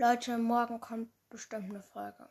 Leute, morgen kommt bestimmt eine Folge.